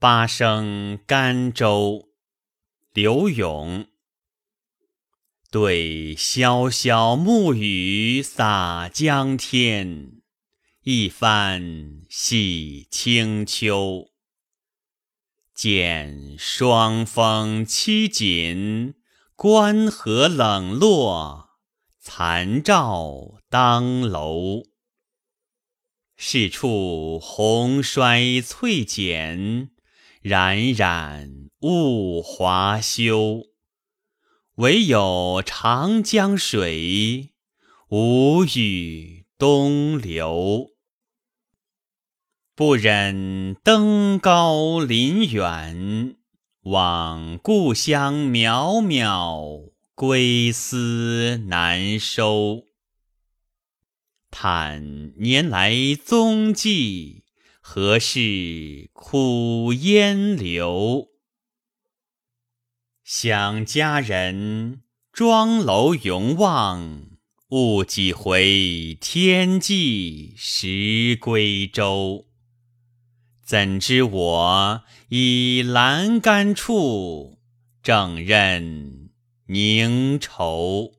八声甘州，刘永。对潇潇暮雨洒江天，一番洗清秋。见霜风凄紧，关河冷落，残照当楼。是处红衰翠减，冉冉物华休。唯有长江水，无语东流。不忍登高临远，望故乡渺渺，归思难收。叹年来踪迹，何事苦烟流？想家人，庄楼永望，误几回天际时归舟。怎知我已阑干处，正任凝愁。